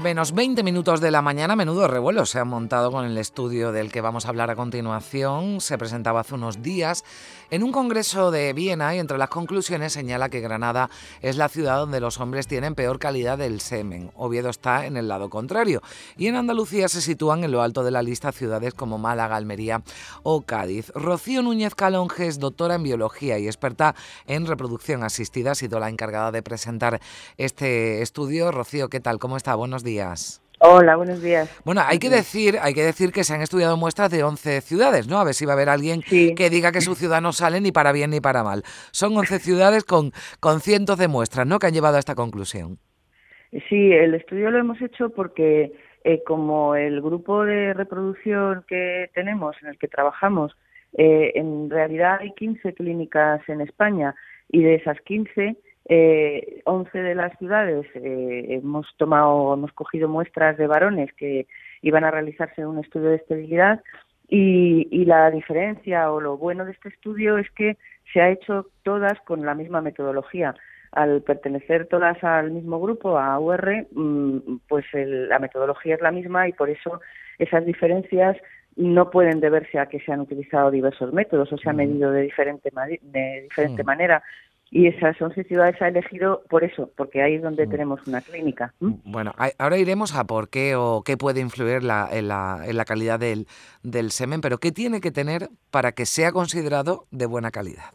menos 20 minutos de la mañana, menudo revuelo se ha montado con el estudio del que vamos a hablar a continuación. Se presentaba hace unos días en un congreso de Viena y entre las conclusiones señala que Granada es la ciudad donde los hombres tienen peor calidad del semen. Oviedo está en el lado contrario y en Andalucía se sitúan en lo alto de la lista ciudades como Málaga, Almería o Cádiz. Rocío Núñez Calonge es doctora en biología y experta en reproducción asistida. Ha sido la encargada de presentar este estudio. Rocío, ¿qué tal? ¿Cómo está? Buenos días. Hola, buenos días. Bueno, hay que decir, hay que decir que se han estudiado muestras de 11 ciudades, ¿no? A ver si va a haber alguien que diga que su ciudad no sale ni para bien ni para mal. Son 11 ciudades con, con cientos de muestras, ¿no? Que han llevado a esta conclusión. Sí, el estudio lo hemos hecho porque eh, como el grupo de reproducción que tenemos, en el que trabajamos, eh, en realidad hay 15 clínicas en España y de esas 15 eh, 11 de las ciudades eh, hemos tomado, hemos cogido muestras de varones que iban a realizarse un estudio de esterilidad y, y, la diferencia o lo bueno de este estudio es que se ha hecho todas con la misma metodología. Al pertenecer todas al mismo grupo, a UR, mm, pues la metodología es la misma y por eso esas diferencias no pueden deberse a que se han utilizado diversos métodos o se ha medido de diferente, de diferente manera y esas 11 ciudades ha elegido por eso, porque ahí es donde mm. tenemos una clínica. Bueno, ahora iremos a por qué o qué puede influir la, en, la, en la calidad del, del semen, pero ¿qué tiene que tener para que sea considerado de buena calidad?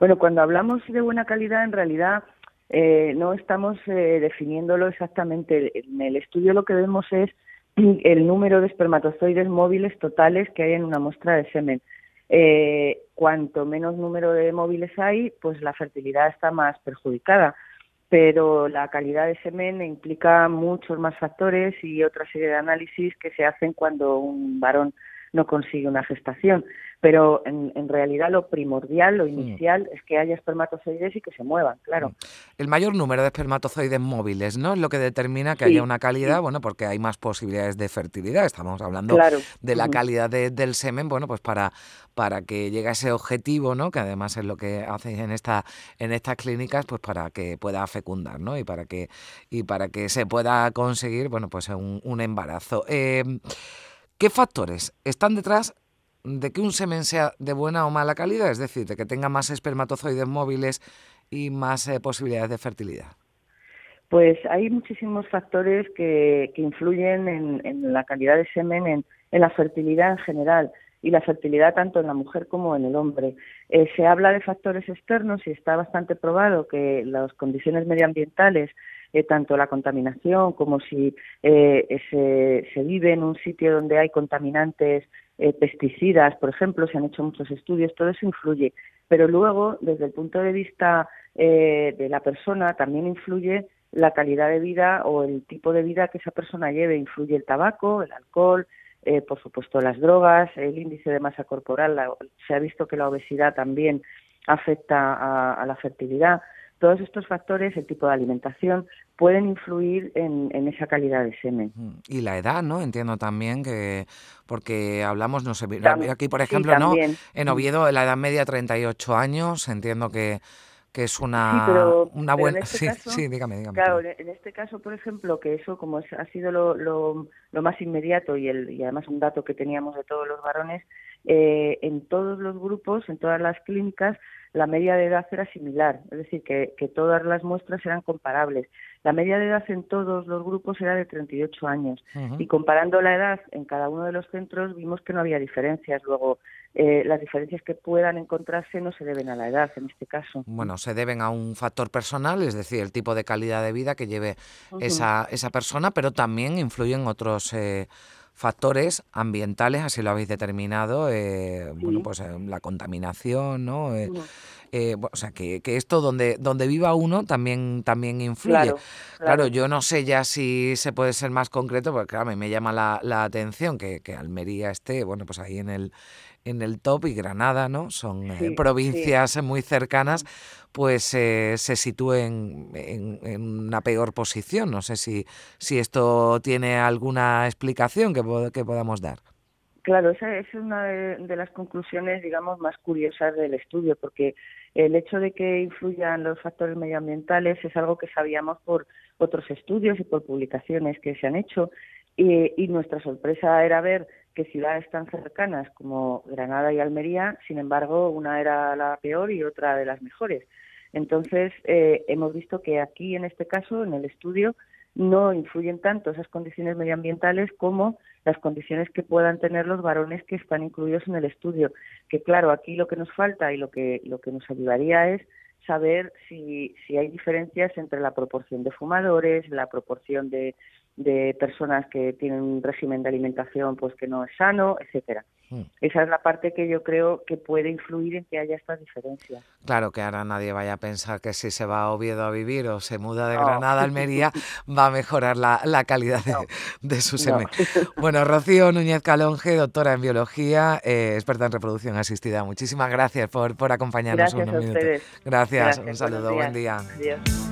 Bueno, cuando hablamos de buena calidad, en realidad eh, no estamos eh, definiéndolo exactamente. En el estudio lo que vemos es el número de espermatozoides móviles totales que hay en una muestra de semen. Eh, cuanto menos número de móviles hay, pues la fertilidad está más perjudicada. Pero la calidad de semen implica muchos más factores y otra serie de análisis que se hacen cuando un varón no consigue una gestación. Pero en, realidad lo primordial, lo mm. inicial, es que haya espermatozoides y que se muevan, claro. Mm. El mayor número de espermatozoides móviles, ¿no? Es lo que determina que haya una calidad, bueno, porque hay más posibilidades de fertilidad. Estamos hablando de la calidad del semen, bueno, pues para, para que llegue a ese objetivo, ¿no? Que además es lo que hacéis en esta, en estas clínicas, pues para que pueda fecundar, ¿no? Y para que, y para que se pueda conseguir, bueno, pues un, un embarazo. Eh, ¿Qué factores están detrás de que un semen sea de buena o mala calidad? Es decir, de que tenga más espermatozoides móviles y más eh, posibilidades de fertilidad. Pues hay muchísimos factores que, influyen en, la calidad de semen, en, la fertilidad en general y la fertilidad tanto en la mujer como en el hombre. Eh, se habla de factores externos y está bastante probado que las condiciones medioambientales eh, tanto la contaminación como si eh, se, vive en un sitio donde hay contaminantes, eh, pesticidas, por ejemplo, se han hecho muchos estudios, todo eso influye. Pero luego, desde el punto de vista de la persona, también influye la calidad de vida o el tipo de vida que esa persona lleve. Influye el tabaco, el alcohol, por supuesto las drogas, el índice de masa corporal. se ha visto que la obesidad también afecta a la fertilidad todos estos factores, el tipo de alimentación, pueden influir en, esa calidad de semen. Y la edad, ¿no? Entiendo también que, porque hablamos, no sé, aquí por ejemplo, ¿no? En Oviedo la edad media 38 años, entiendo que que es una, una buena... Este sí, dígame, dígame. Claro, en este caso, por ejemplo, que eso como ha sido lo, lo, lo, más inmediato y, el, y además un dato que teníamos de todos los varones, eh, en todos los grupos, en todas las clínicas, la media de edad era similar, es decir, que, que todas las muestras eran comparables. La media de edad en todos los grupos era de 38 años y comparando la edad en cada uno de los centros vimos que no había diferencias. Luego, eh, las diferencias que puedan encontrarse no se deben a la edad en este caso. Bueno, se deben a un factor personal, es decir, el tipo de calidad de vida que lleve esa, esa persona, pero también influyen otros... Eh, factores ambientales, así lo habéis determinado, eh, bueno, pues la contaminación, ¿no? eh, o sea, que, esto donde, donde viva uno también, también influye. Claro, yo no sé ya si se puede ser más concreto, porque claro, a mí me llama la, la atención que, que Almería esté, bueno, pues ahí en el en el top y Granada, ¿no? Son eh, provincias muy cercanas, pues eh, se sitúen en, una peor posición. No sé si, si esto tiene alguna explicación que, que podamos dar. Claro, esa es una de, las conclusiones, digamos, más curiosas del estudio, porque el hecho de que influyan los factores medioambientales es algo que sabíamos por otros estudios y por publicaciones que se han hecho, y nuestra sorpresa era ver que ciudades tan cercanas como Granada y Almería, sin embargo, una era la peor y otra de las mejores. Entonces, eh, hemos visto que aquí, en este caso, en el estudio, no influyen tanto esas condiciones medioambientales como las condiciones que puedan tener los varones que están incluidos en el estudio. Que claro, aquí lo que nos falta y lo que, lo que nos ayudaría es saber si, si hay diferencias entre la proporción de fumadores, la proporción de, de personas que tienen un régimen de alimentación pues que no es sano, etcétera. Hmm. Esa es la parte que yo creo que puede influir en que haya estas diferencias. Claro que ahora nadie vaya a pensar que si se va a Oviedo a vivir o se muda de Granada a Almería va a mejorar la, calidad de, su semen. Bueno, Rocío Núñez Calonge, doctora en biología, eh, experta en reproducción asistida. Muchísimas gracias por, por acompañarnos gracias unos minutos. Gracias, un saludo, buen día. Adiós.